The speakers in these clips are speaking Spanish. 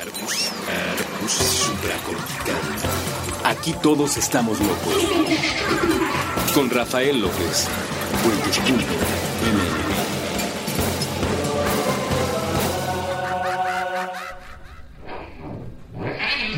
Carbus, Carbus supracortical. Aquí todos estamos locos. Con Rafael López. Puentes.mx.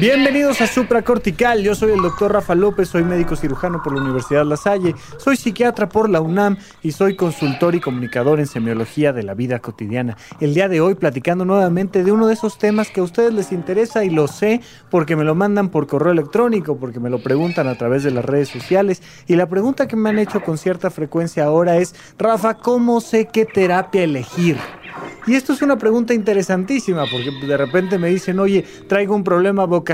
Bienvenidos a Supracortical, yo soy el doctor Rafa López, soy médico cirujano por la Universidad La Salle, soy psiquiatra por la UNAM y soy consultor y comunicador en semiología de la vida cotidiana. El día de hoy platicando nuevamente de uno de esos temas que a ustedes les interesa y lo sé porque me lo mandan por correo electrónico, porque me lo preguntan a través de las redes sociales y la pregunta que me han hecho con cierta frecuencia ahora es, Rafa, ¿cómo sé qué terapia elegir? Y esto es una pregunta interesantísima porque de repente me dicen, oye, traigo un problema vocacional,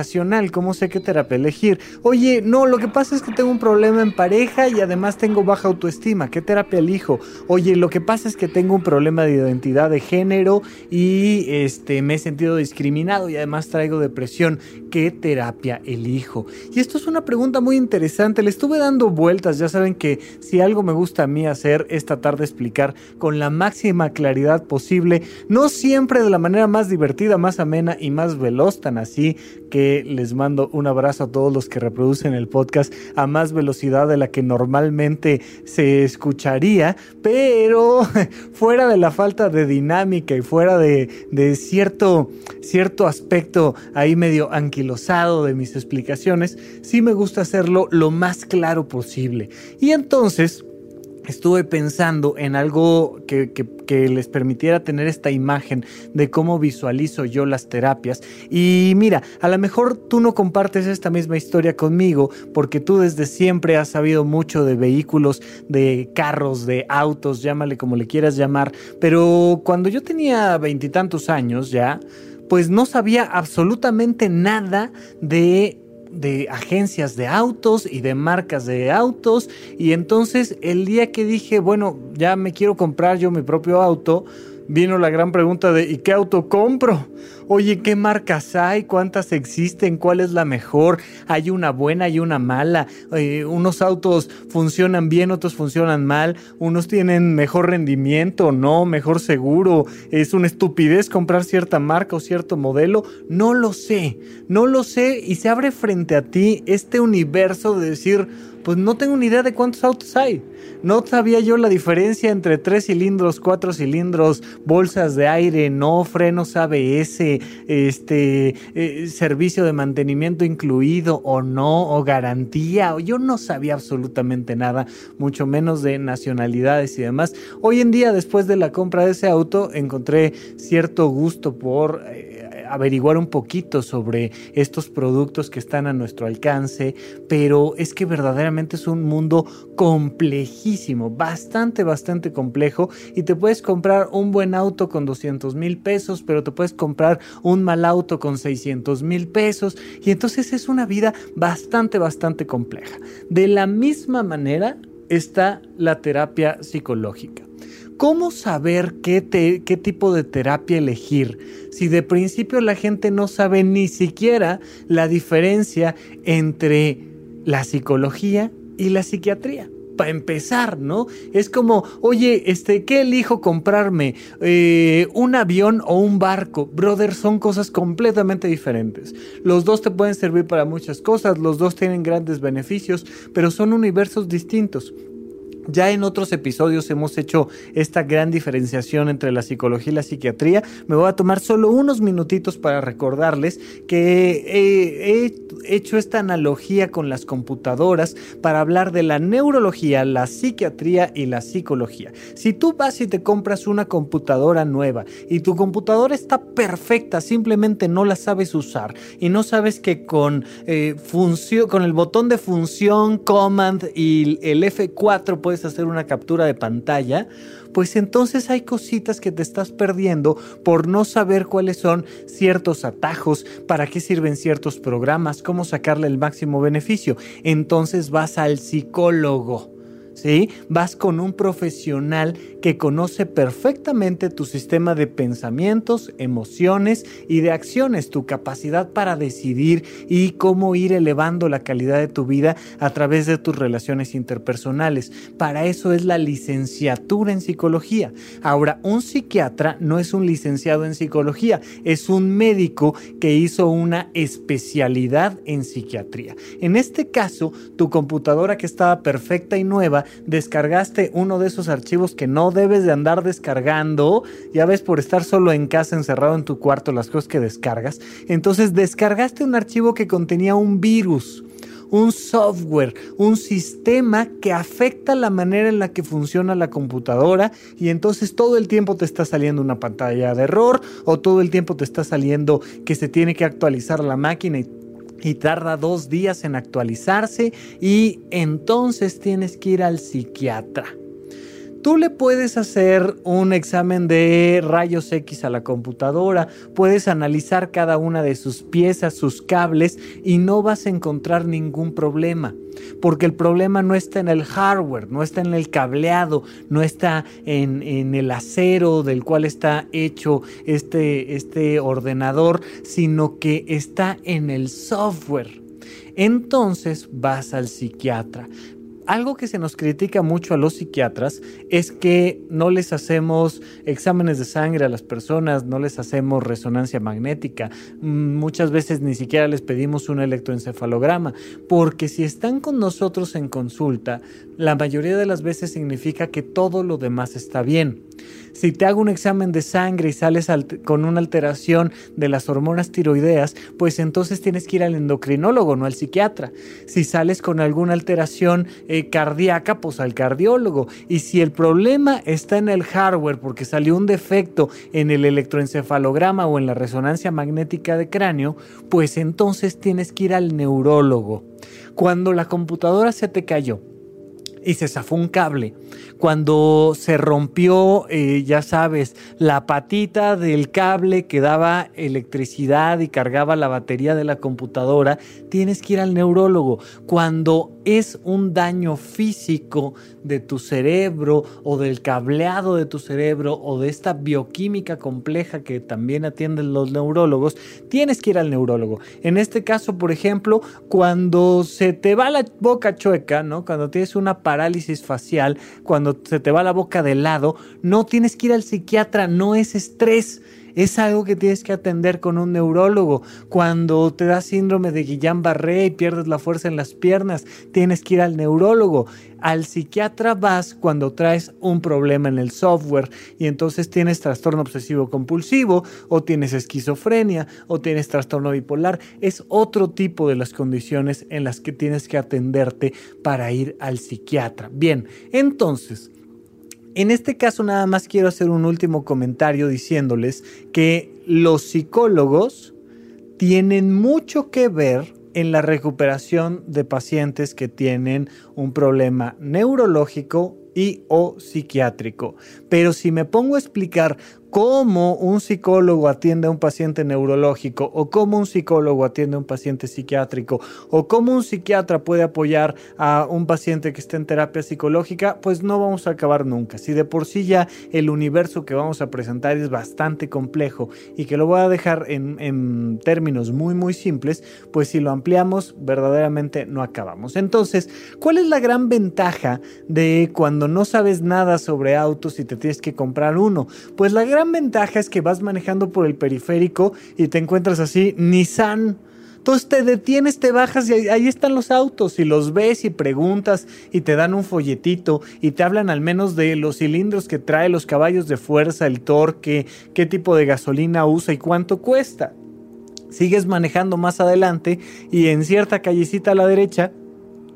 ¿cómo sé qué terapia elegir? Oye, no, lo que pasa es que tengo un problema en pareja y además tengo baja autoestima, ¿qué terapia elijo? Oye, lo que pasa es que tengo un problema de identidad de género y este, me he sentido discriminado y además traigo depresión, ¿qué terapia elijo? Y esto es una pregunta muy interesante, le estuve dando vueltas, ya saben que si algo me gusta a mí hacer es tratar de explicar con la máxima claridad posible no siempre de la manera más divertida, más amena y más veloz, tan así que les mando un abrazo a todos los que reproducen el podcast a más velocidad de la que normalmente se escucharía, pero fuera de la falta de dinámica y fuera de, de cierto, cierto aspecto ahí medio anquilosado de mis explicaciones, sí me gusta hacerlo lo más claro posible. Y entonces, estuve pensando en algo que, les permitiera tener esta imagen de cómo visualizo yo las terapias. Y mira, a lo mejor tú no compartes esta misma historia conmigo porque tú desde siempre has sabido mucho de vehículos, de carros, de autos, llámale como le quieras llamar. Pero cuando yo tenía veintitantos años ya, pues no sabía absolutamente nada de de agencias de autos y de marcas de autos. Y entonces el día que dije, bueno, ya me quiero comprar yo mi propio auto, vino la gran pregunta de ¿y qué auto compro? Oye, ¿qué marcas hay? ¿Cuántas existen? ¿Cuál es la mejor? ¿Hay una buena y una mala? Eh, unos autos funcionan bien, otros funcionan mal. Unos tienen mejor rendimiento, no, mejor seguro. ¿Es una estupidez comprar cierta marca o cierto modelo? No lo sé, no lo sé y se abre frente a ti este universo de decir, pues no tengo ni idea de cuántos autos hay. No sabía yo la diferencia entre tres cilindros, cuatro cilindros, bolsas de aire, no frenos ABS, este eh, servicio de mantenimiento incluido o no, o garantía. Yo no sabía absolutamente nada, mucho menos de nacionalidades y demás. Hoy en día, después de la compra de ese auto, encontré cierto gusto por... Eh, averiguar un poquito sobre estos productos que están a nuestro alcance, pero es que verdaderamente es un mundo complejísimo, bastante, bastante complejo y te puedes comprar un buen auto con 200 mil pesos, pero te puedes comprar un mal auto con 600 mil pesos y entonces es una vida bastante, bastante compleja. De la misma manera está la terapia psicológica. ¿Cómo saber qué, tipo de terapia elegir si de principio la gente no sabe ni siquiera la diferencia entre la psicología y la psiquiatría? para empezar, ¿no? Es como, oye, este, ¿qué elijo comprarme? Eh, ¿Un avión o un barco? Brother, son cosas completamente diferentes. Los dos te pueden servir para muchas cosas, los dos tienen grandes beneficios, pero son universos distintos. Ya en otros episodios hemos hecho esta gran diferenciación entre la psicología y la psiquiatría. Me voy a tomar solo unos minutitos para recordarles que he hecho esta analogía con las computadoras para hablar de la neurología, la psiquiatría y la psicología. Si tú vas y te compras una computadora nueva y tu computadora está perfecta, simplemente no la sabes usar y no sabes que con, eh, con el botón de función, command y el F4 puedes hacer una captura de pantalla, pues entonces hay cositas que te estás perdiendo por no saber cuáles son ciertos atajos, para qué sirven ciertos programas, cómo sacarle el máximo beneficio. Entonces vas al psicólogo ¿sí? Vas con un profesional que conoce perfectamente tu sistema de pensamientos, emociones y de acciones, tu capacidad para decidir y cómo ir elevando la calidad de tu vida a través de tus relaciones interpersonales. Para eso es la licenciatura en psicología. Ahora, un psiquiatra no es un licenciado en psicología, es un médico que hizo una especialidad en psiquiatría. En este caso, tu computadora que estaba perfecta y nueva descargaste uno de esos archivos que no debes de andar descargando, ya ves por estar solo en casa encerrado en tu cuarto las cosas que descargas, entonces descargaste un archivo que contenía un virus un software, un sistema que afecta la manera en la que funciona la computadora y entonces todo el tiempo te está saliendo una pantalla de error o todo el tiempo te está saliendo que se tiene que actualizar la máquina y y tarda dos días en actualizarse y entonces tienes que ir al psiquiatra. Tú le puedes hacer un examen de rayos X a la computadora, puedes analizar cada una de sus piezas, sus cables y no vas a encontrar ningún problema. Porque el problema no está en el hardware, no está en el cableado, no está en, el acero del cual está hecho este, este ordenador, sino que está en el software. Entonces vas al psiquiatra algo que se nos critica mucho a los psiquiatras es que no les hacemos exámenes de sangre a las personas, no les hacemos resonancia magnética, mm, muchas veces ni siquiera les pedimos un electroencefalograma, porque si están con nosotros en consulta, la mayoría de las veces significa que todo lo demás está bien. Si te hago un examen de sangre y sales con una alteración de las hormonas tiroideas, pues entonces tienes que ir al endocrinólogo, no al psiquiatra. Si sales con alguna alteración eh, cardíaca, pues al cardiólogo. Y si el problema está en el hardware porque salió un defecto en el electroencefalograma o en la resonancia magnética de cráneo, pues entonces tienes que ir al neurólogo. Cuando la computadora se te cayó, y se zafó un cable. Cuando se rompió, eh, ya sabes, la patita del cable que daba electricidad y cargaba la batería de la computadora, tienes que ir al neurólogo. Cuando es un daño físico de tu cerebro o del cableado de tu cerebro o de esta bioquímica compleja que también atienden los neurólogos, tienes que ir al neurólogo. En este caso, por ejemplo, cuando se te va la boca chueca, ¿no? Cuando tienes una parálisis facial, cuando se te va la boca de lado, no tienes que ir al psiquiatra, no es estrés es algo que tienes que atender con un neurólogo. Cuando te da síndrome de Guillain-Barré y pierdes la fuerza en las piernas, tienes que ir al neurólogo. Al psiquiatra vas cuando traes un problema en el software y entonces tienes trastorno obsesivo compulsivo o tienes esquizofrenia o tienes trastorno bipolar. Es otro tipo de las condiciones en las que tienes que atenderte para ir al psiquiatra. Bien, entonces, en este caso nada más quiero hacer un último comentario diciéndoles que los psicólogos tienen mucho que ver en la recuperación de pacientes que tienen un problema neurológico y o psiquiátrico. Pero si me pongo a explicar cómo un psicólogo atiende a un paciente neurológico o cómo un psicólogo atiende a un paciente psiquiátrico o cómo un psiquiatra puede apoyar a un paciente que está en terapia psicológica, pues no vamos a acabar nunca. Si de por sí ya el universo que vamos a presentar es bastante complejo y que lo voy a dejar en, en términos muy muy simples, pues si lo ampliamos verdaderamente no acabamos. Entonces, ¿cuál es la gran ventaja de cuando no sabes nada sobre autos y te tienes que comprar uno? Pues la gran gran ventaja es que vas manejando por el periférico y te encuentras así, Nissan. Entonces te detienes, te bajas y ahí están los autos y los ves y preguntas y te dan un folletito y te hablan al menos de los cilindros que trae, los caballos de fuerza, el torque, qué tipo de gasolina usa y cuánto cuesta. Sigues manejando más adelante y en cierta callecita a la derecha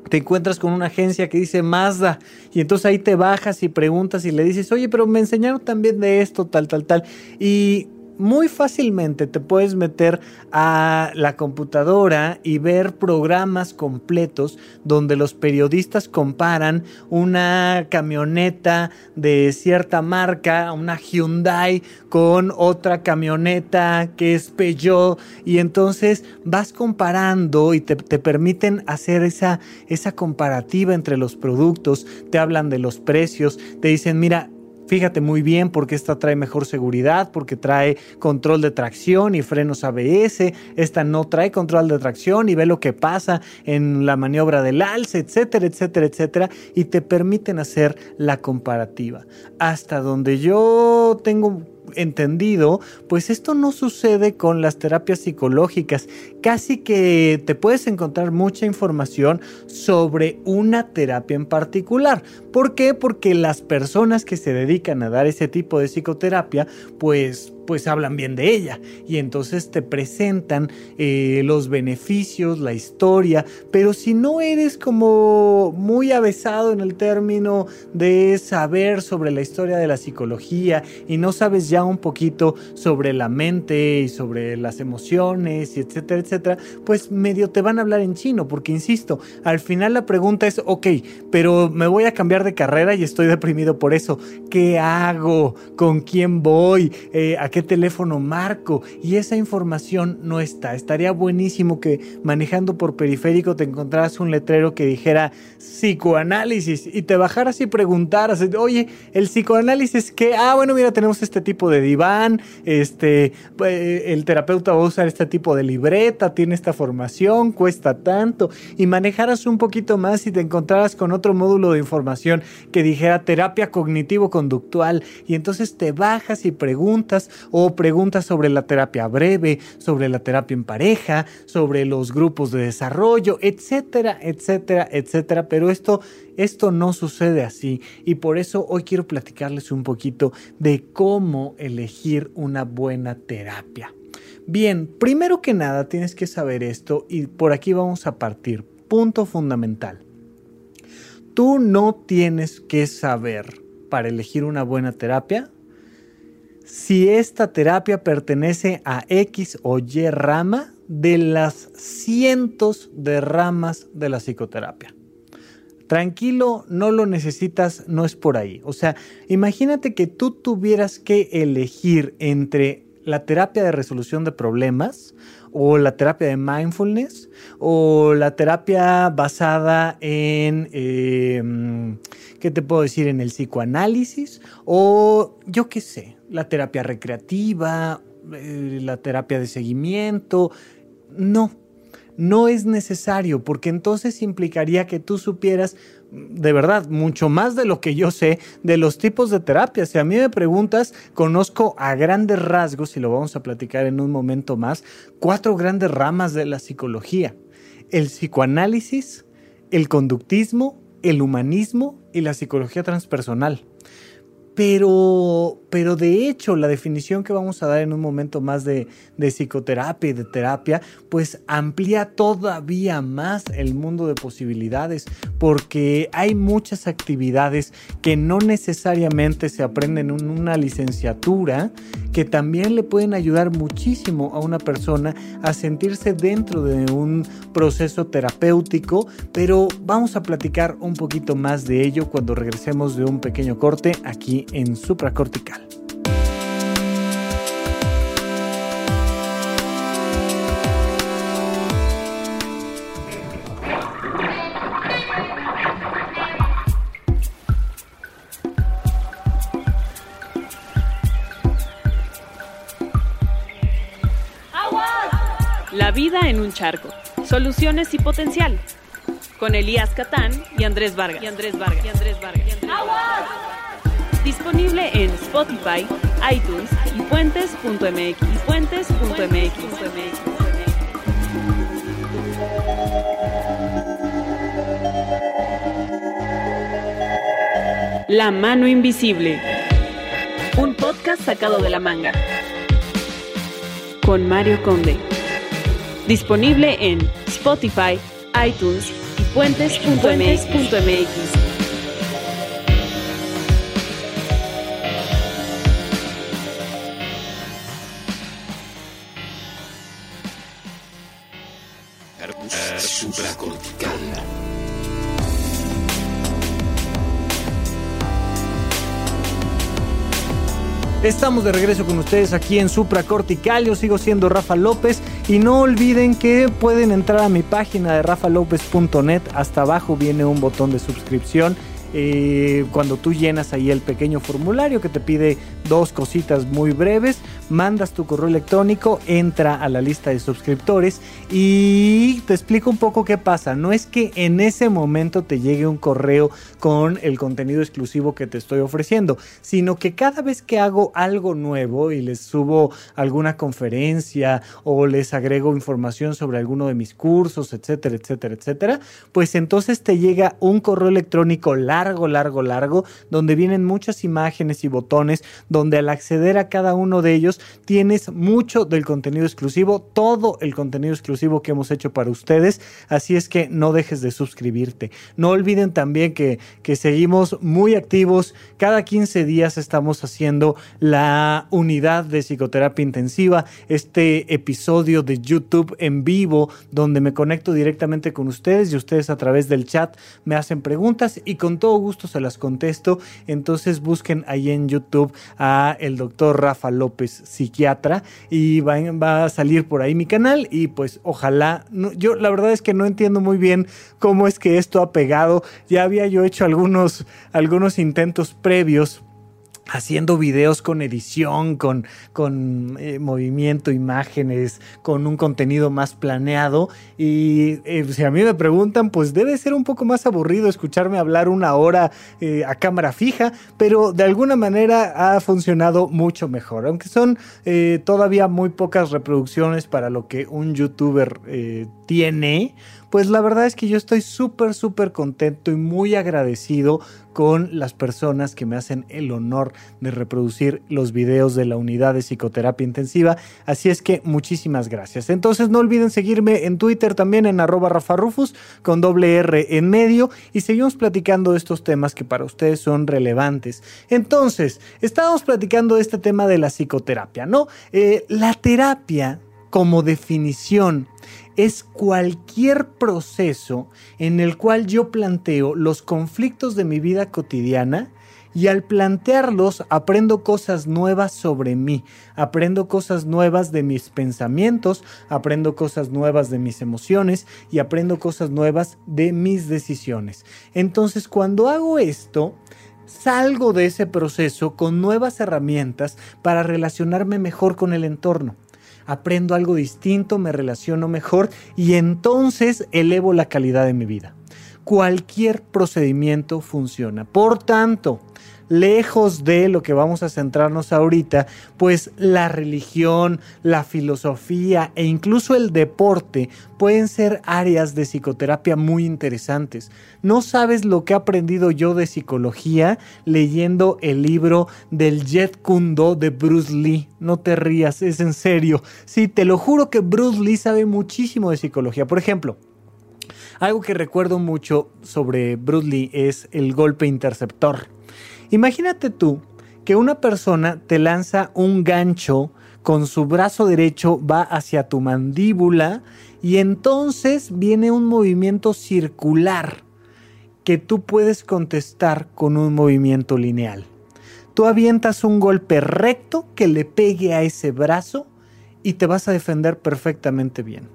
te encuentras con una agencia que dice Mazda y entonces ahí te bajas y preguntas y le dices, oye, pero me enseñaron también de esto, tal, tal, tal. Y muy fácilmente te puedes meter a la computadora y ver programas completos donde los periodistas comparan una camioneta de cierta marca, una Hyundai, con otra camioneta que es Peugeot. Y entonces vas comparando y te, permiten hacer esa, esa comparativa entre los productos, te hablan de los precios, te dicen, mira, Fíjate muy bien porque esta trae mejor seguridad, porque trae control de tracción y frenos ABS, esta no trae control de tracción y ve lo que pasa en la maniobra del alce, etcétera, etcétera, etcétera, y te permiten hacer la comparativa. Hasta donde yo tengo entendido, pues esto no sucede con las terapias psicológicas. Casi que te puedes encontrar mucha información sobre una terapia en particular. ¿Por qué? Porque las personas que se dedican a dar ese tipo de psicoterapia, pues pues hablan bien de ella y entonces te presentan eh, los beneficios, la historia, pero si no eres como muy avesado en el término de saber sobre la historia de la psicología y no sabes ya un poquito sobre la mente y sobre las emociones y etcétera, etcétera, pues medio te van a hablar en chino, porque insisto, al final la pregunta es, ok, pero me voy a cambiar de carrera y estoy deprimido por eso, ¿qué hago? ¿Con quién voy? Eh, qué teléfono marco y esa información no está. Estaría buenísimo que manejando por periférico te encontraras un letrero que dijera psicoanálisis y te bajaras y preguntaras, oye, el psicoanálisis que, ah, bueno, mira, tenemos este tipo de diván, este, eh, el terapeuta va a usar este tipo de libreta, tiene esta formación, cuesta tanto y manejaras un poquito más y te encontraras con otro módulo de información que dijera terapia cognitivo-conductual. Y entonces te bajas y preguntas o preguntas sobre la terapia breve, sobre la terapia en pareja, sobre los grupos de desarrollo, etcétera, etcétera, etcétera. Pero esto, esto no sucede así y por eso hoy quiero platicarles un poquito de cómo elegir una buena terapia. Bien, primero que nada tienes que saber esto y por aquí vamos a partir. Punto fundamental. Tú no tienes que saber para elegir una buena terapia si esta terapia pertenece a X o Y rama de las cientos de ramas de la psicoterapia. Tranquilo, no lo necesitas, no es por ahí. O sea, imagínate que tú tuvieras que elegir entre la terapia de resolución de problemas o la terapia de mindfulness o la terapia basada en, em, ¿qué te puedo decir? En el psicoanálisis o yo qué sé, la terapia recreativa, eh, la terapia de seguimiento. No, no es necesario porque entonces implicaría que tú supieras de verdad mucho más de lo que yo sé de los tipos de terapia. Si a mí me preguntas, conozco a grandes rasgos, y lo vamos a platicar en un momento más, cuatro grandes ramas de la psicología. El psicoanálisis, el conductismo, el humanismo y la psicología transpersonal. Pero, pero de hecho, la definición que vamos a dar en un momento más de, de, psicoterapia y de terapia, pues amplía todavía más el mundo de posibilidades, porque hay muchas actividades que no necesariamente se aprenden en una licenciatura, que también le pueden ayudar muchísimo a una persona a sentirse dentro de un proceso terapéutico, pero vamos a platicar un poquito más de ello cuando regresemos de un pequeño corte aquí en supracortical. Un charco. Soluciones y potencial. Con Elías Catán y Andrés Vargas. Y Andrés Vargas. Y Andrés Vargas. Y Andrés Vargas. Disponible en Spotify, iTunes y puentes.mx. puentes.mx. La mano invisible. Un podcast sacado de la manga. Con Mario Conde. Disponible en Spotify, iTunes y puentes.mx. Estamos de regreso con ustedes aquí en Supracortical. Yo sigo siendo Rafa López y no olviden que pueden entrar a mi página de rafalopez.net. Hasta abajo viene un botón de suscripción eh, cuando tú llenas ahí el pequeño formulario que te pide dos cositas muy breves, mandas tu correo electrónico, entra a la lista de suscriptores y te explico un poco qué pasa. No es que en ese momento te llegue un correo con el contenido exclusivo que te estoy ofreciendo, sino que cada vez que hago algo nuevo y les subo alguna conferencia o les agrego información sobre alguno de mis cursos, etcétera, etcétera, etcétera, pues entonces te llega un correo electrónico largo, largo, largo, donde vienen muchas imágenes y botones, donde al acceder a cada uno de ellos tienes mucho del contenido exclusivo, todo el contenido exclusivo que hemos hecho para ustedes, así es que no dejes de suscribirte. No olviden también que, que seguimos muy activos, cada 15 días estamos haciendo la unidad de psicoterapia intensiva, este episodio de YouTube en vivo, donde me conecto directamente con ustedes y ustedes a través del chat me hacen preguntas y con todo gusto se las contesto. Entonces busquen ahí en YouTube a el doctor Rafa López, psiquiatra, y va, a salir por ahí mi canal y pues ojalá, yo la verdad es que no entiendo muy bien cómo es que esto ha pegado. Ya había yo hecho algunos, algunos intentos previos haciendo videos con edición, con, con eh, movimiento, imágenes, con un contenido más planeado. Y eh, si a mí me preguntan, pues debe ser un poco más aburrido escucharme hablar una hora eh, a cámara fija, pero de alguna manera ha funcionado mucho mejor. Aunque son todavía muy pocas reproducciones para lo que un youtuber tiene, pues la verdad es que yo estoy súper, súper contento y muy agradecido con las personas que me hacen el honor de reproducir los videos de la unidad de psicoterapia intensiva. Así es que muchísimas gracias. Entonces no olviden seguirme en Twitter también en arroba rafarufus con doble R en medio y seguimos platicando de estos temas que para ustedes son relevantes. Entonces, estábamos platicando de este tema de la psicoterapia, ¿no? Eh, la terapia como definición es cualquier proceso en el cual yo planteo los conflictos de mi vida cotidiana y al plantearlos aprendo cosas nuevas sobre mí, aprendo cosas nuevas de mis pensamientos, aprendo cosas nuevas de mis emociones y aprendo cosas nuevas de mis decisiones. Entonces cuando hago esto, salgo de ese proceso con nuevas herramientas para relacionarme mejor con el entorno aprendo algo distinto, me relaciono mejor y entonces elevo la calidad de mi vida. Cualquier procedimiento funciona. Por tanto, lejos de lo que vamos a centrarnos ahorita, pues la religión, la filosofía e incluso el deporte pueden ser áreas de psicoterapia muy interesantes. No sabes lo que he aprendido yo de psicología leyendo el libro del Jet Kundo de Bruce Lee. No te rías, es en serio. Sí, te lo juro que Bruce Lee sabe muchísimo de psicología. Por ejemplo, algo que recuerdo mucho sobre Bruce Lee es el golpe interceptor. Imagínate tú que una persona te lanza un gancho con su brazo derecho, va hacia tu mandíbula y entonces viene un movimiento circular que tú puedes contestar con un movimiento lineal. Tú avientas un golpe recto que le pegue a ese brazo y te vas a defender perfectamente bien.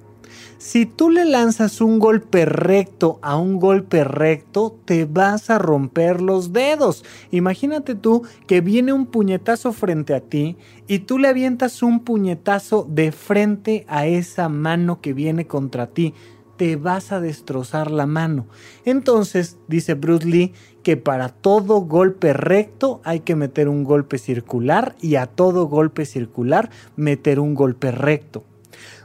Si tú le lanzas un golpe recto a un golpe recto, te vas a romper los dedos. Imagínate tú que viene un puñetazo frente a ti y tú le avientas un puñetazo de frente a esa mano que viene contra ti te vas a destrozar la mano. Entonces, dice Bruce Lee, que para todo golpe recto hay que meter un golpe circular y a todo golpe circular meter un golpe recto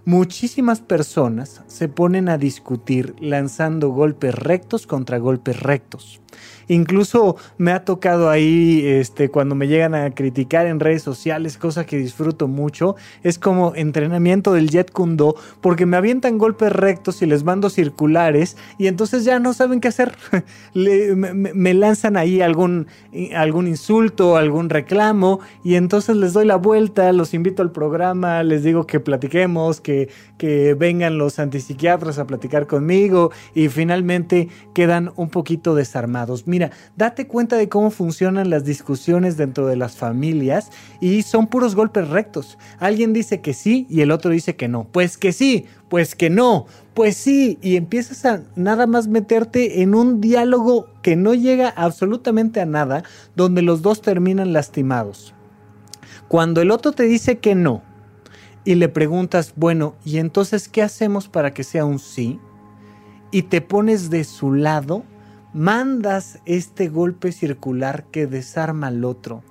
muchísimas personas se ponen a discutir lanzando golpes rectos contra golpes rectos. Incluso me ha tocado ahí, este, cuando me llegan a criticar en redes sociales, cosa que disfruto mucho, es como entrenamiento del Jet Kundo, porque me avientan golpes rectos y les mando circulares y entonces ya no saben qué hacer. me, lanzan ahí algún, insulto, algún reclamo y entonces les doy la vuelta, los invito al programa, les digo que platiquemos, que, que vengan los antipsiquiatras a platicar conmigo y finalmente quedan un poquito desarmados. Mira, date cuenta de cómo funcionan las discusiones dentro de las familias y son puros golpes rectos. Alguien dice que sí y el otro dice que no. Pues que sí, pues que no, pues sí, y empiezas a nada más meterte en un diálogo que no llega absolutamente a nada, donde los dos terminan lastimados. Cuando el otro te dice que no, y le preguntas, bueno, ¿y entonces qué hacemos para que sea un sí? Y te pones de su lado, mandas este golpe circular que desarma al otro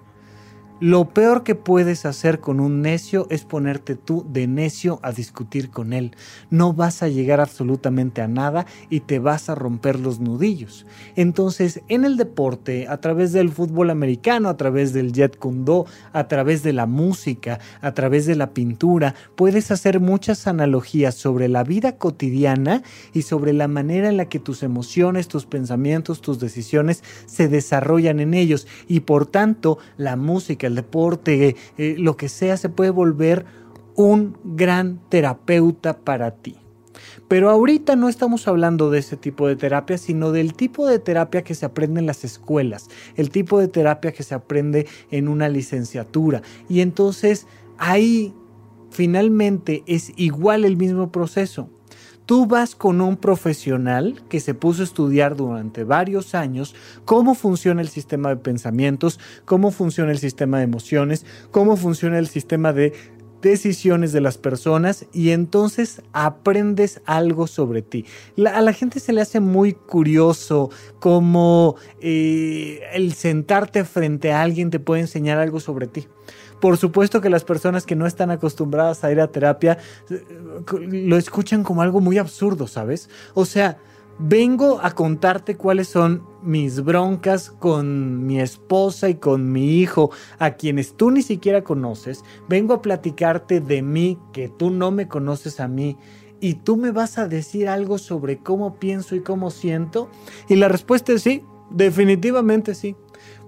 lo peor que puedes hacer con un necio es ponerte tú de necio a discutir con él. No vas a llegar absolutamente a nada y te vas a romper los nudillos. Entonces, en el deporte, a través del fútbol americano, a través del jet kundo, a través de la música, a través de la pintura, puedes hacer muchas analogías sobre la vida cotidiana y sobre la manera en la que tus emociones, tus pensamientos, tus decisiones se desarrollan en ellos y por tanto la música, el deporte, eh, lo que sea, se puede volver un gran terapeuta para ti. Pero ahorita no estamos hablando de ese tipo de terapia, sino del tipo de terapia que se aprende en las escuelas, el tipo de terapia que se aprende en una licenciatura. Y entonces ahí finalmente es igual el mismo proceso. Tú vas con un profesional que se puso a estudiar durante varios años cómo funciona el sistema de pensamientos, cómo funciona el sistema de emociones, cómo funciona el sistema de decisiones de las personas y entonces aprendes algo sobre ti. a la gente se le hace muy curioso cómo eh, el sentarte frente a alguien te puede enseñar algo sobre ti. Por supuesto que las personas que no están acostumbradas a ir a terapia eh, lo escuchan como algo muy absurdo, ¿sabes? O sea, vengo a contarte cuáles son mis broncas con mi esposa y con mi hijo, a quienes tú ni siquiera conoces. Vengo a platicarte de mí, que tú no me conoces a mí. Y tú me vas a decir algo sobre cómo pienso y cómo siento. Y la respuesta es sí, definitivamente sí.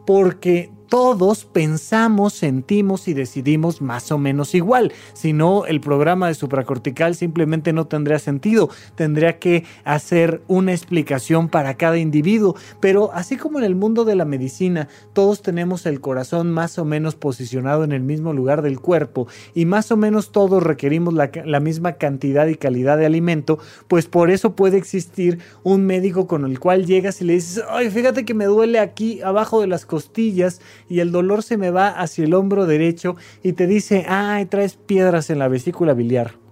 Porque todos pensamos, sentimos y decidimos más o menos igual. Si no, el programa de supracortical simplemente no tendría sentido. Tendría que hacer una explicación para cada individuo. Pero así como en el mundo de la medicina, todos tenemos el corazón más o menos posicionado en el mismo lugar del cuerpo y más o menos todos requerimos la, la misma cantidad y calidad de alimento, pues por eso puede existir un médico con el cual llegas y le dices, ay, fíjate que me duele aquí abajo de las costillas y el dolor se me va hacia el hombro derecho y te dice, ay, traes piedras en la vesícula biliar.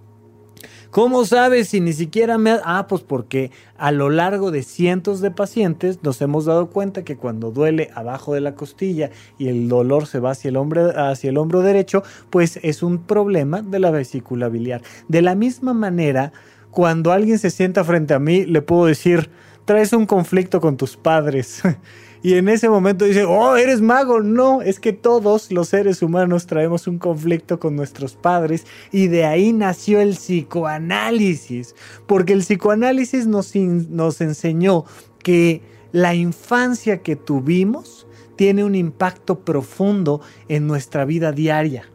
¿Cómo sabes si ni siquiera me... Ah, pues porque a lo largo de cientos de pacientes nos hemos dado cuenta que cuando duele abajo de la costilla y el dolor se va hacia el, hacia el hombro derecho, pues es un problema de la vesícula biliar. De la misma manera, cuando alguien se sienta frente a mí, le puedo decir, traes un conflicto con tus padres. Y en ese momento dice, oh, eres mago. No, es que todos los seres humanos traemos un conflicto con nuestros padres y de ahí nació el psicoanálisis. Porque el psicoanálisis nos, nos enseñó que la infancia que tuvimos tiene un impacto profundo en nuestra vida diaria.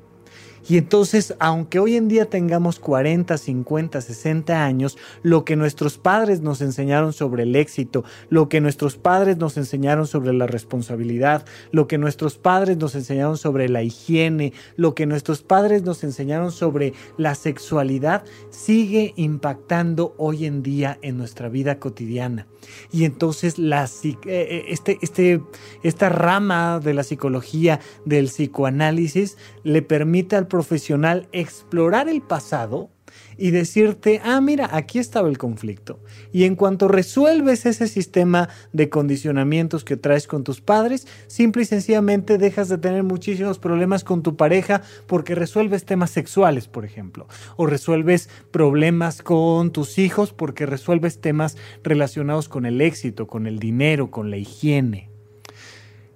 Y entonces, aunque hoy en día tengamos 40, 50, 60 años, lo que nuestros padres nos enseñaron sobre el éxito, lo que nuestros padres nos enseñaron sobre la responsabilidad, lo que nuestros padres nos enseñaron sobre la higiene, lo que nuestros padres nos enseñaron sobre la sexualidad, sigue impactando hoy en día en nuestra vida cotidiana. Y entonces eh, eh, este, este, esta rama de la psicología, del psicoanálisis, le permite al profesional explorar el pasado y decirte, ah, mira, aquí estaba el conflicto. Y en cuanto resuelves ese sistema de condicionamientos que traes con tus padres, simple y sencillamente dejas de tener muchísimos problemas con tu pareja porque resuelves temas sexuales, por ejemplo, o resuelves problemas con tus hijos porque resuelves temas relacionados con el éxito, con el dinero, con la higiene.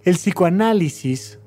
El psicoanálisis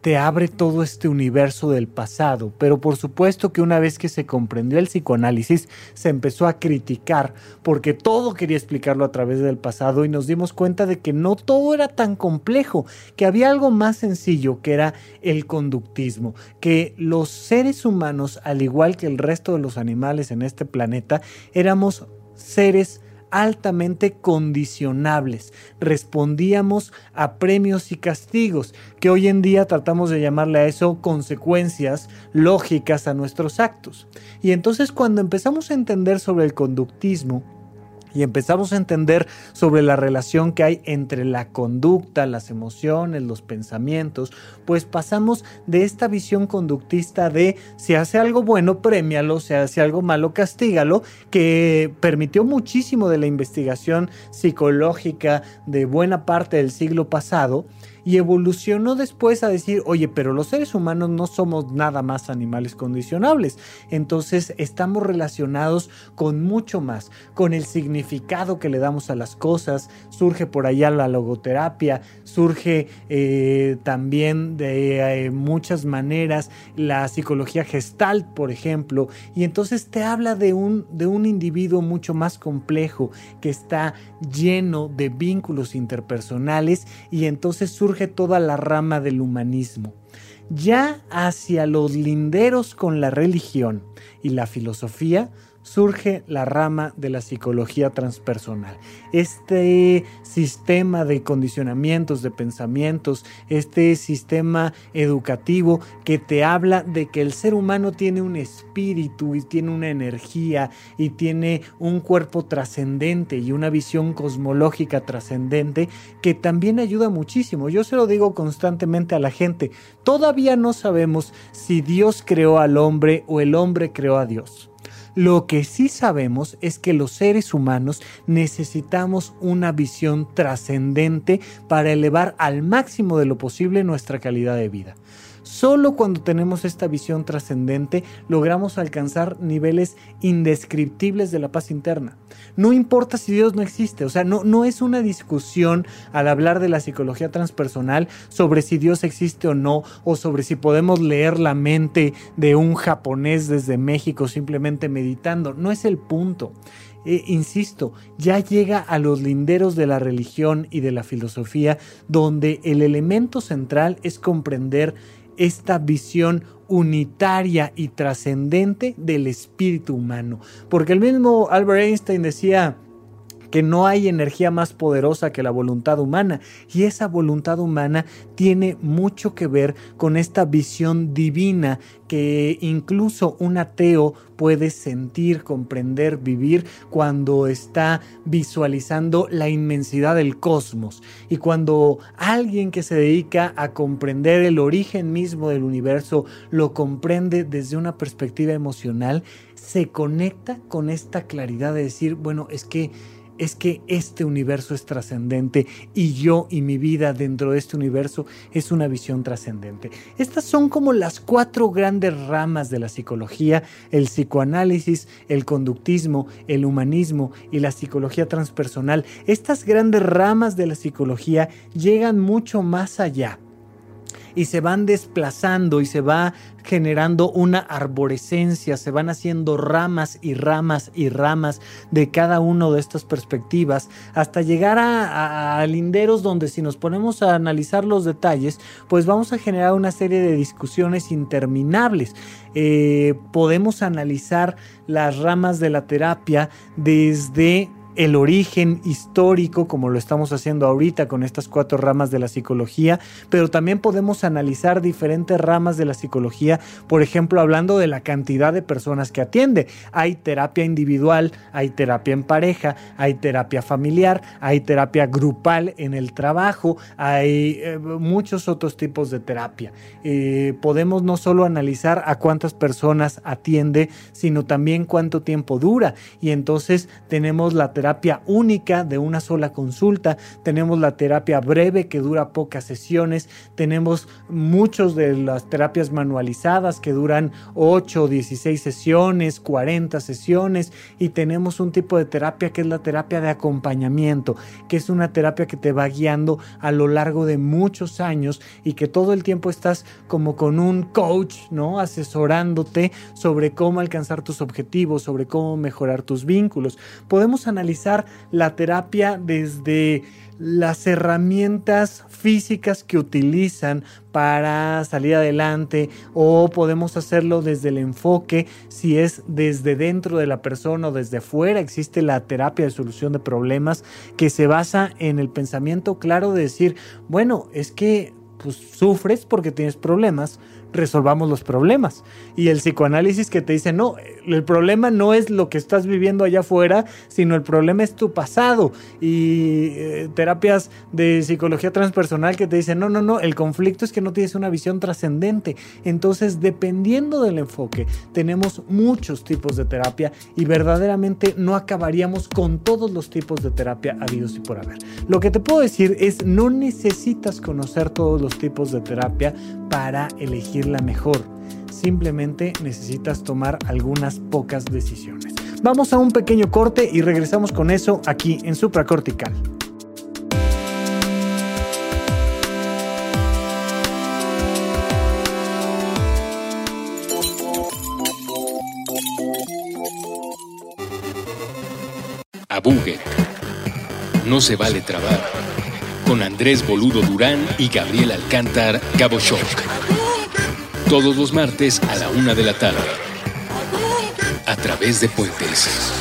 te abre todo este universo del pasado, pero por supuesto que una vez que se comprendió el psicoanálisis, se empezó a criticar porque todo quería explicarlo a través del pasado y nos dimos cuenta de que no todo era tan complejo, que había algo más sencillo que era el conductismo, que los seres humanos, al igual que el resto de los animales en este planeta, éramos seres altamente condicionables. Respondíamos a premios y castigos, que hoy en día tratamos de llamarle a eso consecuencias lógicas a nuestros actos. Y entonces cuando empezamos a entender sobre el conductismo, y empezamos a entender sobre la relación que hay entre la conducta, las emociones, los pensamientos, pues pasamos de esta visión conductista de si hace algo bueno, premialo, si hace algo malo, castígalo, que permitió muchísimo de la investigación psicológica de buena parte del siglo pasado y evolucionó después a decir, oye, pero los seres humanos no somos nada más animales condicionables, entonces estamos relacionados con mucho más, con el significado que le damos a las cosas, surge por allá la logoterapia, surge eh, también de eh, muchas maneras la psicología gestal, por ejemplo, y entonces te habla de un, de un individuo mucho más complejo que está lleno de vínculos interpersonales y entonces surge toda la rama del humanismo. Ya hacia los linderos con la religión y la filosofía surge la rama de la psicología transpersonal. Este sistema de condicionamientos, de pensamientos, este sistema educativo que te habla de que el ser humano tiene un espíritu y tiene una energía y tiene un cuerpo trascendente y una visión cosmológica trascendente que también ayuda muchísimo. Yo se lo digo constantemente a la gente, todavía no sabemos si Dios creó al hombre o el hombre creó a Dios. Lo que sí sabemos es que los seres humanos necesitamos una visión trascendente para elevar al máximo de lo posible nuestra calidad de vida. Solo cuando tenemos esta visión trascendente logramos alcanzar niveles indescriptibles de la paz interna. No importa si Dios no existe, o sea, no, no es una discusión al hablar de la psicología transpersonal sobre si Dios existe o no, o sobre si podemos leer la mente de un japonés desde México simplemente meditando. No es el punto. Eh, insisto, ya llega a los linderos de la religión y de la filosofía, donde el elemento central es comprender esta visión unitaria y trascendente del espíritu humano. Porque el mismo Albert Einstein decía, que no hay energía más poderosa que la voluntad humana y esa voluntad humana tiene mucho que ver con esta visión divina que incluso un ateo puede sentir, comprender, vivir cuando está visualizando la inmensidad del cosmos. Y cuando alguien que se dedica a comprender el origen mismo del universo lo comprende desde una perspectiva emocional, se conecta con esta claridad de decir, bueno, es que es que este universo es trascendente y yo y mi vida dentro de este universo es una visión trascendente. Estas son como las cuatro grandes ramas de la psicología, el psicoanálisis, el conductismo, el humanismo y la psicología transpersonal. Estas grandes ramas de la psicología llegan mucho más allá y se van desplazando y se va generando una arborescencia, se van haciendo ramas y ramas y ramas de cada una de estas perspectivas hasta llegar a, linderos donde si nos ponemos a analizar los detalles, pues vamos a generar una serie de discusiones interminables. Eh, podemos analizar las ramas de la terapia desde el origen histórico, como lo estamos haciendo ahorita con estas cuatro ramas de la psicología, pero también podemos analizar diferentes ramas de la psicología, por ejemplo, hablando de la cantidad de personas que atiende. Hay terapia individual, hay terapia en pareja, hay terapia familiar, hay terapia grupal en el trabajo, hay eh, muchos otros tipos de terapia. Eh, podemos no solo analizar a cuántas personas atiende, sino también cuánto tiempo dura. Y entonces tenemos la terapia única de una sola consulta, tenemos la terapia breve que dura pocas sesiones, tenemos muchos de las terapias manualizadas que duran 8, 16 sesiones, 40 sesiones y tenemos un tipo de terapia que es la terapia de acompañamiento, que es una terapia que te va guiando a lo largo de muchos años y que todo el tiempo estás como con un coach, ¿no? Asesorándote sobre cómo alcanzar tus objetivos, sobre cómo mejorar tus vínculos. Podemos analizar la terapia desde las herramientas físicas que utilizan para salir adelante o podemos hacerlo desde el enfoque si es desde dentro de la persona o desde afuera existe la terapia de solución de problemas que se basa en el pensamiento claro de decir bueno es que pues sufres porque tienes problemas resolvamos los problemas. Y el psicoanálisis que te dice, no, el problema no es lo que estás viviendo allá afuera, sino el problema es tu pasado. Y eh, terapias de psicología transpersonal que te dicen, no, no, no, el conflicto es que no tienes una visión trascendente. Entonces, dependiendo del enfoque, tenemos muchos tipos de terapia y verdaderamente no acabaríamos con todos los tipos de terapia habidos y por haber. Lo que te puedo decir es, no necesitas conocer todos los tipos de terapia para elegir la mejor. Simplemente necesitas tomar algunas pocas decisiones. Vamos a un pequeño corte y regresamos con eso aquí en supracortical. A No se vale trabar. Con Andrés Boludo Durán y Gabriel Alcántar Gabo Shock todos los martes a la una de la tarde. A través de Puentes.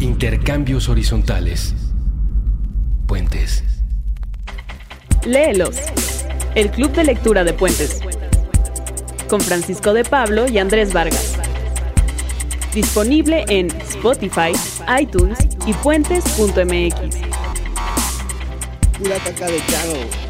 Intercambios horizontales. Puentes. Léelos. El Club de Lectura de Puentes. Con Francisco de Pablo y Andrés Vargas. Disponible en Spotify, iTunes y puentes.mx. Pura caca de chavo.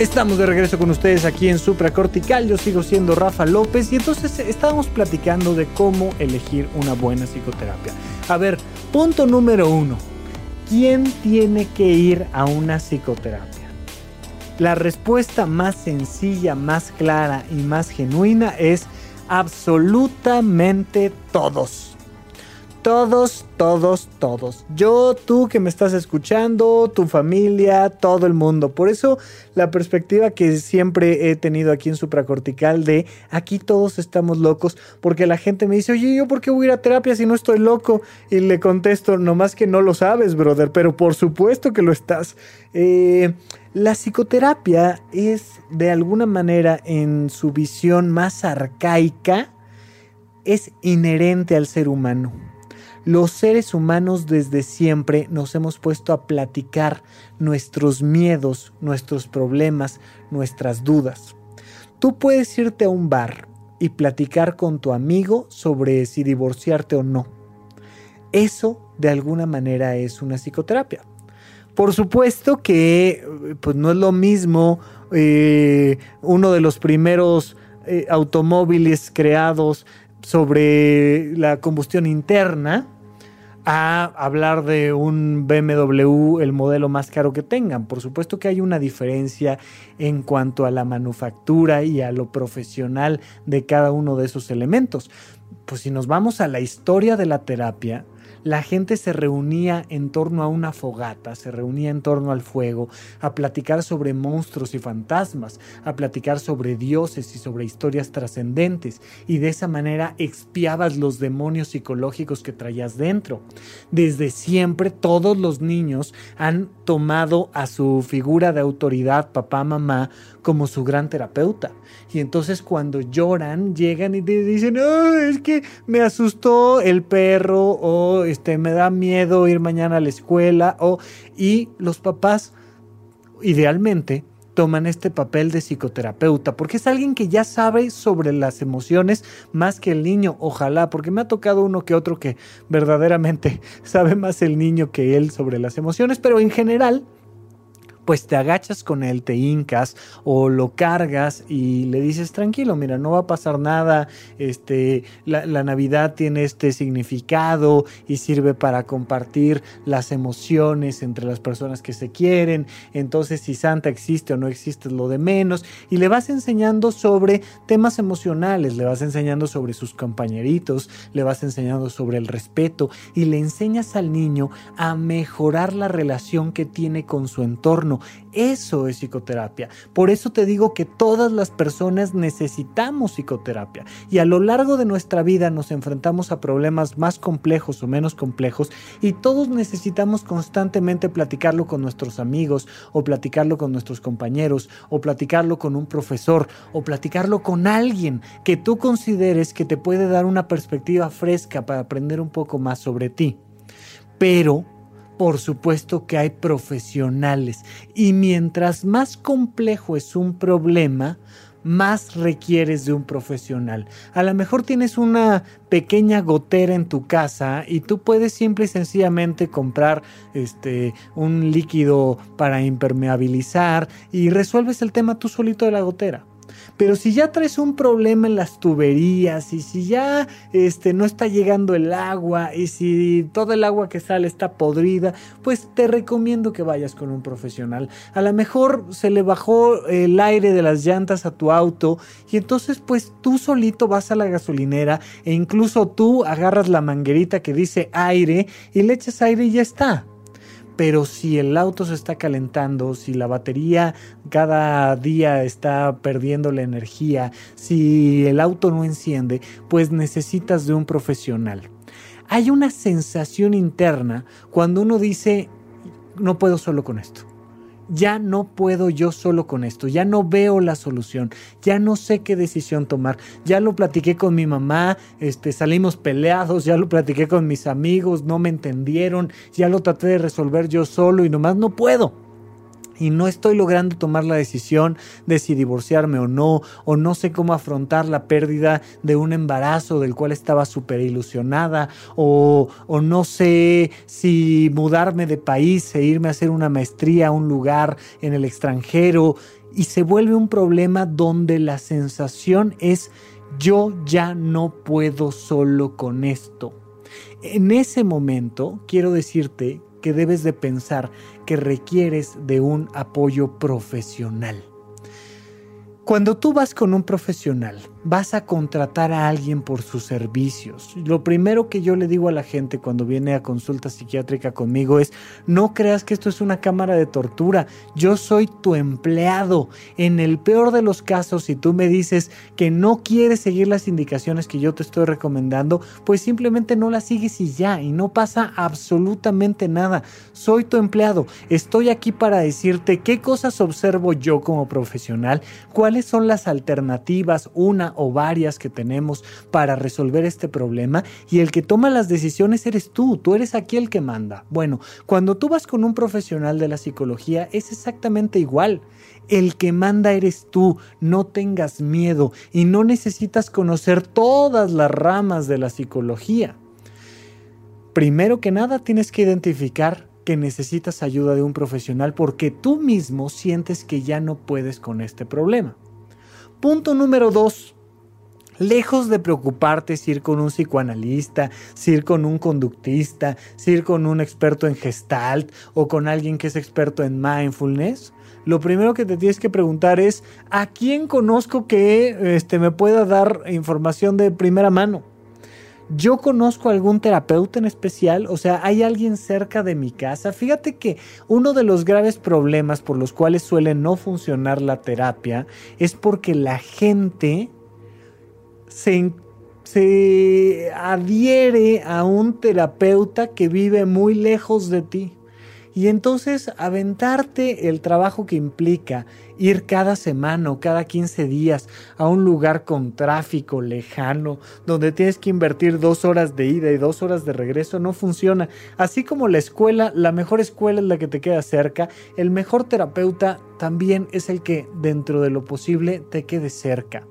Estamos de regreso con ustedes aquí en Supracortical. Yo sigo siendo Rafa López y entonces estábamos platicando de cómo elegir una buena psicoterapia. A ver, punto número uno. ¿Quién tiene que ir a una psicoterapia? La respuesta más sencilla, más clara y más genuina es absolutamente todos. Todos, todos, todos. Yo, tú que me estás escuchando, tu familia, todo el mundo. Por eso la perspectiva que siempre he tenido aquí en Supracortical de aquí todos estamos locos, porque la gente me dice, oye, ¿yo por qué voy a ir a terapia si no estoy loco? Y le contesto, nomás que no lo sabes, brother, pero por supuesto que lo estás. Eh, la psicoterapia es de alguna manera en su visión más arcaica, es inherente al ser humano los seres humanos desde siempre nos hemos puesto a platicar nuestros miedos, nuestros problemas, nuestras dudas. Tú puedes irte a un bar y platicar con tu amigo sobre si divorciarte o no. Eso de alguna manera es una psicoterapia. Por supuesto que pues no es lo mismo eh, uno de los primeros eh, automóviles creados sobre la combustión interna a hablar de un BMW, el modelo más caro que tengan. Por supuesto que hay una diferencia en cuanto a la manufactura y a lo profesional de cada uno de esos elementos. Pues si nos vamos a la historia de la terapia, la gente se reunía en torno a una fogata, se reunía en torno al fuego, a platicar sobre monstruos y fantasmas, a platicar sobre dioses y sobre historias trascendentes, y de esa manera expiabas los demonios psicológicos que traías dentro. Desde siempre todos los niños han tomado a su figura de autoridad, papá, mamá, como su gran terapeuta. Y entonces cuando lloran, llegan y dicen, es que me asustó el perro o este, me da miedo ir mañana a la escuela o... Y los papás, idealmente, toman este papel de psicoterapeuta, porque es alguien que ya sabe sobre las emociones más que el niño, ojalá, porque me ha tocado uno que otro que verdaderamente sabe más el niño que él sobre las emociones, pero en general pues te agachas con él, te hincas o lo cargas y le dices tranquilo, mira, no va a pasar nada, este, la, Navidad tiene este significado y sirve para compartir las emociones entre las personas que se quieren, entonces si Santa existe o no existe es lo de menos y le vas enseñando sobre temas emocionales, le vas enseñando sobre sus compañeritos, le vas enseñando sobre el respeto y le enseñas al niño a mejorar la relación que tiene con su entorno eso es psicoterapia. Por eso te digo que todas las personas necesitamos psicoterapia. Y a lo largo de nuestra vida nos enfrentamos a problemas más complejos o menos complejos y todos necesitamos constantemente platicarlo con nuestros amigos o platicarlo con nuestros compañeros o platicarlo con un profesor o platicarlo con alguien que tú consideres que te puede dar una perspectiva fresca para aprender un poco más sobre ti. Pero por supuesto que hay profesionales y mientras más complejo es un problema, más requieres de un profesional. A lo mejor tienes una pequeña gotera en tu casa y tú puedes simple y sencillamente comprar este un líquido para impermeabilizar y resuelves el tema tú solito de la gotera. Pero si ya traes un problema en las tuberías y si ya este, no está llegando el agua y si todo el agua que sale está podrida, pues te recomiendo que vayas con un profesional. A lo mejor se le bajó el aire de las llantas a tu auto y entonces pues tú solito vas a la gasolinera e incluso tú agarras la manguerita que dice aire y le echas aire y ya está pero si el auto se está calentando, si la batería cada día está perdiendo la energía, si el auto no enciende, pues necesitas de un profesional. Hay una sensación interna cuando uno dice, no puedo solo con esto ya no puedo yo solo con esto, ya no veo la solución, ya no sé qué decisión tomar, ya lo platiqué con mi mamá, este, salimos peleados, ya lo platiqué con mis amigos, no me entendieron, ya lo traté de resolver yo solo y nomás no puedo y no estoy logrando tomar la decisión de si divorciarme o no, o no sé cómo afrontar la pérdida de un embarazo del cual estaba súper ilusionada, o, o no sé si mudarme de país e irme a hacer una maestría a un lugar en el extranjero, y se vuelve un problema donde la sensación es yo ya no puedo solo con esto. En ese momento quiero decirte que debes de pensar que requieres de un apoyo profesional. Cuando tú vas con un profesional, vas a contratar a alguien por sus servicios. Lo primero que yo le digo a la gente cuando viene a consulta psiquiátrica conmigo es, no creas que esto es una cámara de tortura, yo soy tu empleado. En el peor de los casos, si tú me dices que no quieres seguir las indicaciones que yo te estoy recomendando, pues simplemente no las sigues y ya, y no pasa absolutamente nada. Soy tu empleado, estoy aquí para decirte qué cosas observo yo como profesional, cuáles son las alternativas, una o varias que tenemos para resolver este problema y el que toma las decisiones eres tú, tú eres aquí el que manda. Bueno, cuando tú vas con un profesional de la psicología es exactamente igual. El que manda eres tú, no tengas miedo y no necesitas conocer todas las ramas de la psicología. Primero que nada tienes que identificar que necesitas ayuda de un profesional porque tú mismo sientes que ya no puedes con este problema. Punto número dos. Lejos de preocuparte si ir con un psicoanalista, si ir con un conductista, si ir con un experto en gestalt o con alguien que es experto en mindfulness, lo primero que te tienes que preguntar es ¿a quién conozco que este, me pueda dar información de primera mano? Yo conozco algún terapeuta en especial, o sea, hay alguien cerca de mi casa. Fíjate que uno de los graves problemas por los cuales suele no funcionar la terapia es porque la gente se, adhiere a un terapeuta que vive muy lejos de ti. Y entonces aventarte el trabajo que implica ir cada semana o cada 15 días a un lugar con tráfico lejano, donde tienes que invertir dos horas de ida y dos horas de regreso, no funciona. Así como la escuela, la mejor escuela es la que te queda cerca, el mejor terapeuta también es el que dentro de lo posible te quede cerca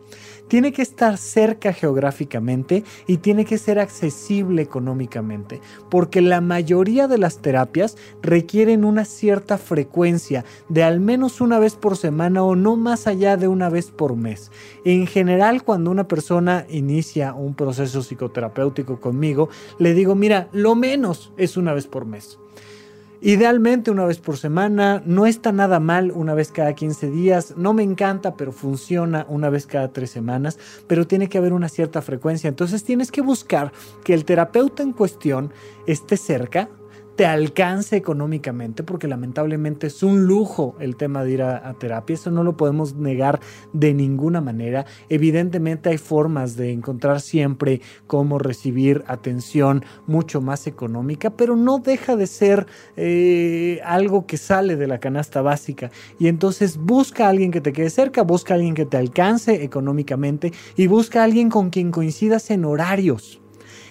tiene que estar cerca geográficamente y tiene que ser accesible económicamente, porque la mayoría de las terapias requieren una cierta frecuencia de al menos una vez por semana o no más allá de una vez por mes. En general, cuando una persona inicia un proceso psicoterapéutico conmigo, le digo, mira, lo menos es una vez por mes. Idealmente una vez por semana, no está nada mal una vez cada 15 días, no me encanta, pero funciona una vez cada tres semanas, pero tiene que haber una cierta frecuencia. Entonces tienes que buscar que el terapeuta en cuestión esté cerca, te alcance económicamente, porque lamentablemente es un lujo el tema de ir a, terapia, eso no lo podemos negar de ninguna manera. Evidentemente hay formas de encontrar siempre cómo recibir atención mucho más económica, pero no deja de ser eh, algo que sale de la canasta básica. Y entonces busca a alguien que te quede cerca, busca a alguien que te alcance económicamente y busca a alguien con quien coincidas en horarios.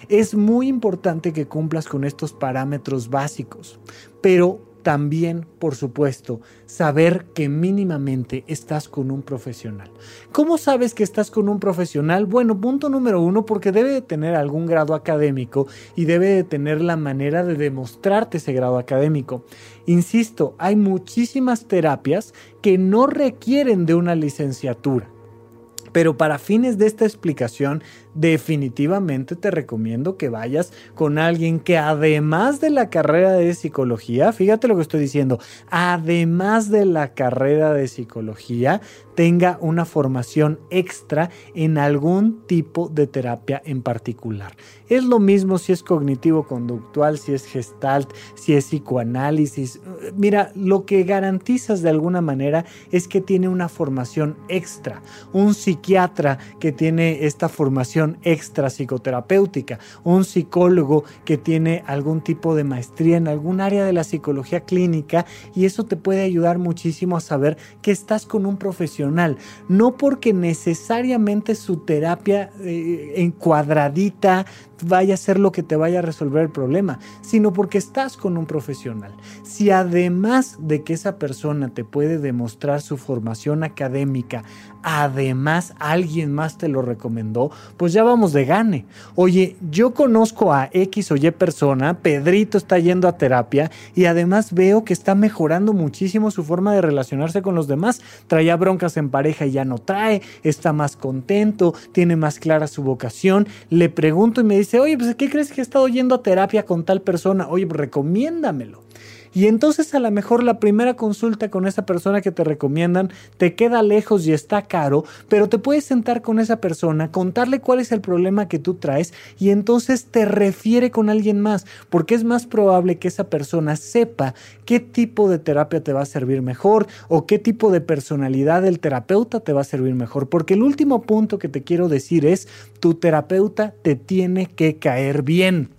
Es muy importante que cumplas con estos parámetros básicos, pero también, por supuesto, saber que mínimamente estás con un profesional. ¿Cómo sabes que estás con un profesional? Bueno, punto número uno, porque debe de tener algún grado académico y debe de tener la manera de demostrarte ese grado académico. Insisto, hay muchísimas terapias que no requieren de una licenciatura. Pero para fines de esta explicación, definitivamente te recomiendo que vayas con alguien que además de la carrera de psicología, fíjate lo que estoy diciendo, además de la carrera de psicología, tenga una formación extra en algún tipo de terapia en particular. Es lo mismo si es cognitivo-conductual, si es gestalt, si es psicoanálisis. Mira, lo que garantizas de alguna manera es que tiene una formación extra. Un psiquiatra que tiene esta formación extra psicoterapéutica, un psicólogo que tiene algún tipo de maestría en algún área de la psicología clínica y eso te puede ayudar muchísimo a saber que estás con un profesional no porque necesariamente su terapia eh, encuadradita vaya a ser lo que te vaya a resolver el problema, sino porque estás con un profesional. Si además de que esa persona te puede demostrar su formación académica, además alguien más te lo recomendó, pues ya vamos de gane. Oye, yo conozco a X o Y persona, Pedrito está yendo a terapia y además veo que está mejorando muchísimo su forma de relacionarse con los demás. Traía broncas en pareja y ya no trae, está más contento, tiene más clara su vocación. Le pregunto y me dice, oye, pues ¿qué crees que he estado yendo a terapia con tal persona? Oye, pues, recomiéndamelo. Y entonces a lo mejor la primera consulta con esa persona que te recomiendan te queda lejos y está caro, pero te puedes sentar con esa persona, contarle cuál es el problema que tú traes y entonces te refiere con alguien más, porque es más probable que esa persona sepa qué tipo de terapia te va a servir mejor o qué tipo de personalidad del terapeuta te va a servir mejor. Porque el último punto que te quiero decir es, tu terapeuta te tiene que caer bien.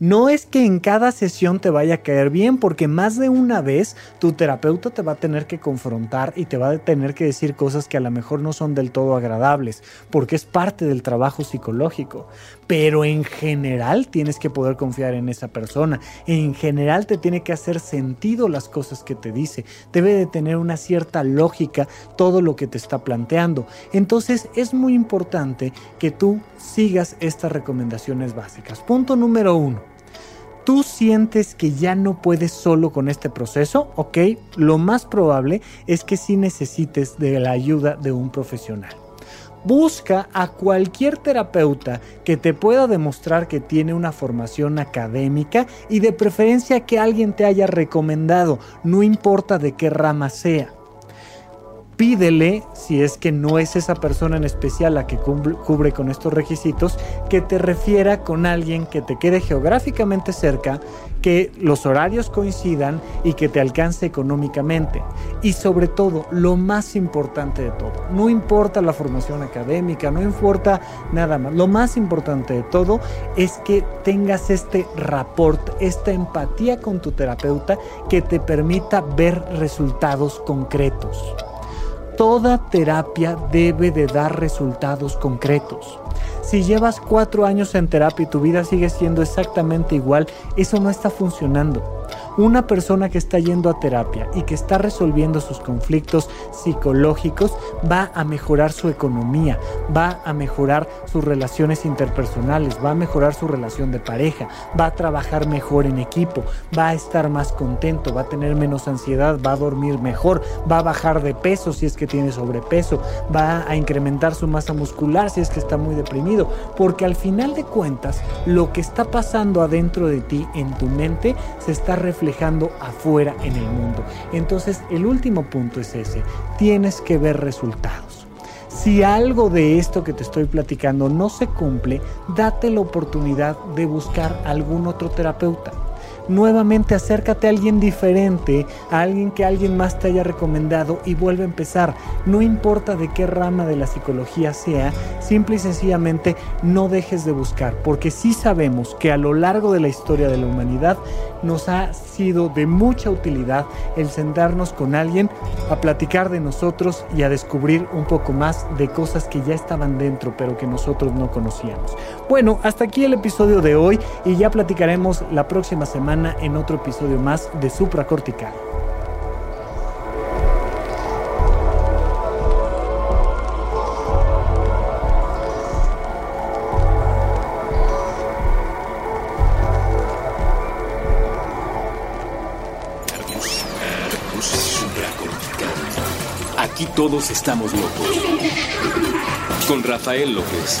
No es que en cada sesión te vaya a caer bien, porque más de una vez tu terapeuta te va a tener que confrontar y te va a tener que decir cosas que a lo mejor no son del todo agradables, porque es parte del trabajo psicológico. Pero en general tienes que poder confiar en esa persona. En general te tiene que hacer sentido las cosas que te dice. Debe de tener una cierta lógica todo lo que te está planteando. Entonces es muy importante que tú sigas estas recomendaciones básicas. Punto número uno tú sientes que ya no puedes solo con este proceso, ok, lo más probable es que sí necesites de la ayuda de un profesional. Busca a cualquier terapeuta que te pueda demostrar que tiene una formación académica y de preferencia que alguien te haya recomendado, no importa de qué rama sea. Pídele, si es que no es esa persona en especial la que cubre con estos requisitos, que te refiera con alguien que te quede geográficamente cerca, que los horarios coincidan y que te alcance económicamente. Y sobre todo, lo más importante de todo, no importa la formación académica, no importa nada más, lo más importante de todo es que tengas este rapport, esta empatía con tu terapeuta que te permita ver resultados concretos toda terapia debe de dar resultados concretos. Si llevas cuatro años en terapia y tu vida sigue siendo exactamente igual, eso no está funcionando. Una persona que está yendo a terapia y que está resolviendo sus conflictos psicológicos va a mejorar su economía, va a mejorar sus relaciones interpersonales, va a mejorar su relación de pareja, va a trabajar mejor en equipo, va a estar más contento, va a tener menos ansiedad, va a dormir mejor, va a bajar de peso si es que tiene sobrepeso, va a incrementar su masa muscular si es que está muy deprimido, porque al final de cuentas lo que está pasando adentro de ti en tu mente se está reflejando reflejando afuera en el mundo. Entonces el último punto es ese, tienes que ver resultados. Si algo de esto que te estoy platicando no se cumple, date la oportunidad de buscar algún otro terapeuta nuevamente acércate a alguien diferente, a alguien que alguien más te haya recomendado y vuelve a empezar. No importa de qué rama de la psicología sea, simple y sencillamente no dejes de buscar, porque sí sabemos que a lo largo de la historia de la humanidad nos ha sido de mucha utilidad el sentarnos con alguien a platicar de nosotros y a descubrir un poco más de cosas que ya estaban dentro pero que nosotros no conocíamos. Bueno, hasta aquí el episodio de hoy y ya platicaremos la próxima semana en otro episodio más de Supracortical. Aquí todos estamos locos. Con Rafael López.